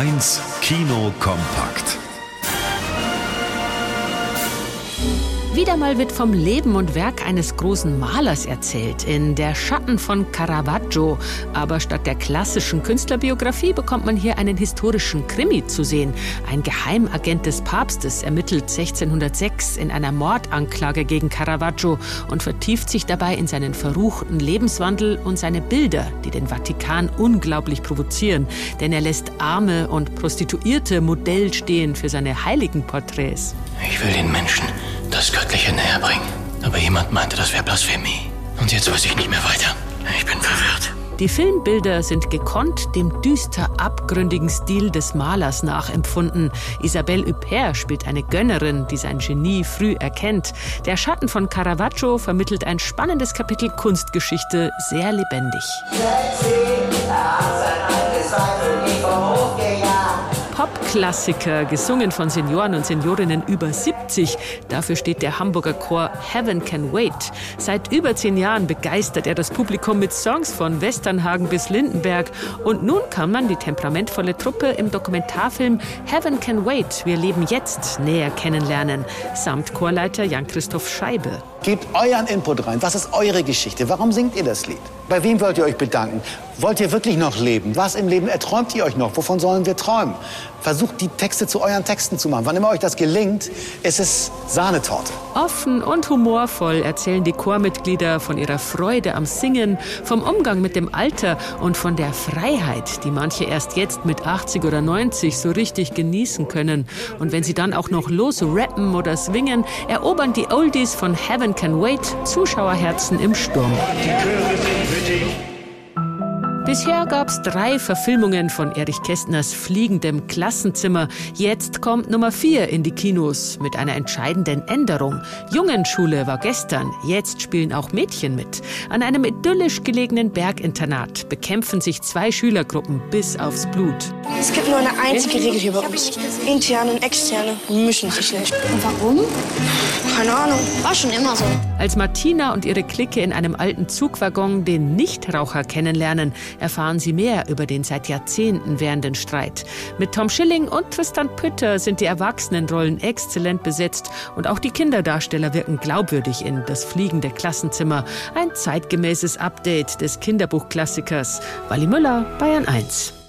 1 Kino kompakt. Wieder mal wird vom Leben und Werk eines großen Malers erzählt, in Der Schatten von Caravaggio. Aber statt der klassischen Künstlerbiografie bekommt man hier einen historischen Krimi zu sehen. Ein Geheimagent des Papstes ermittelt 1606 in einer Mordanklage gegen Caravaggio und vertieft sich dabei in seinen verruchten Lebenswandel und seine Bilder, die den Vatikan unglaublich provozieren. Denn er lässt Arme und Prostituierte Modell stehen für seine heiligen Porträts. Ich will den Menschen das Göttliche näher bringen. Aber jemand meinte, das wäre Blasphemie. Und jetzt weiß ich nicht mehr weiter. Ich bin verwirrt. Die Filmbilder sind gekonnt dem düster abgründigen Stil des Malers nachempfunden. Isabelle Huppert spielt eine Gönnerin, die sein Genie früh erkennt. Der Schatten von Caravaggio vermittelt ein spannendes Kapitel Kunstgeschichte sehr lebendig. Popklassiker, gesungen von Senioren und Seniorinnen über 70. Dafür steht der Hamburger Chor Heaven Can Wait. Seit über zehn Jahren begeistert er das Publikum mit Songs von Westernhagen bis Lindenberg. Und nun kann man die temperamentvolle Truppe im Dokumentarfilm Heaven Can Wait, wir leben jetzt, näher kennenlernen. Samt Chorleiter Jan-Christoph Scheibe. Gebt euren Input rein. Was ist eure Geschichte? Warum singt ihr das Lied? Bei wem wollt ihr euch bedanken? Wollt ihr wirklich noch leben? Was im Leben erträumt ihr euch noch? Wovon sollen wir träumen? Versucht die Texte zu euren Texten zu machen. Wann immer euch das gelingt, ist es Sahnetorte. Offen und humorvoll erzählen die Chormitglieder von ihrer Freude am Singen, vom Umgang mit dem Alter und von der Freiheit, die manche erst jetzt mit 80 oder 90 so richtig genießen können. Und wenn sie dann auch noch los rappen oder swingen, erobern die Oldies von Heaven Can Wait Zuschauerherzen im Sturm. Bisher gab es drei Verfilmungen von Erich Kästners Fliegendem Klassenzimmer. Jetzt kommt Nummer vier in die Kinos mit einer entscheidenden Änderung. Jungenschule war gestern, jetzt spielen auch Mädchen mit. An einem idyllisch gelegenen Berginternat bekämpfen sich zwei Schülergruppen bis aufs Blut. Es gibt nur eine einzige Regel hier bei uns. Interne und externe mischen sich nicht. Und warum? Keine Ahnung. War schon immer so. Als Martina und ihre Clique in einem alten Zugwaggon den Nichtraucher kennenlernen, erfahren Sie mehr über den seit Jahrzehnten währenden Streit. Mit Tom Schilling und Tristan Pütter sind die Erwachsenenrollen exzellent besetzt und auch die Kinderdarsteller wirken glaubwürdig in Das fliegende Klassenzimmer, ein zeitgemäßes Update des Kinderbuchklassikers. Wally Müller, Bayern 1.